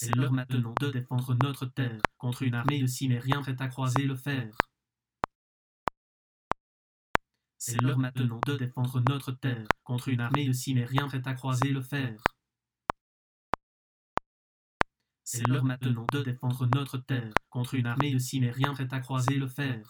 C'est l'heure maintenant de défendre notre terre contre une armée de cimériens prête à croiser le fer. C'est l'heure maintenant de défendre notre terre contre une armée de cimériens prête à croiser le fer. C'est l'heure maintenant de défendre notre terre contre une armée de cimériens prête à croiser le fer.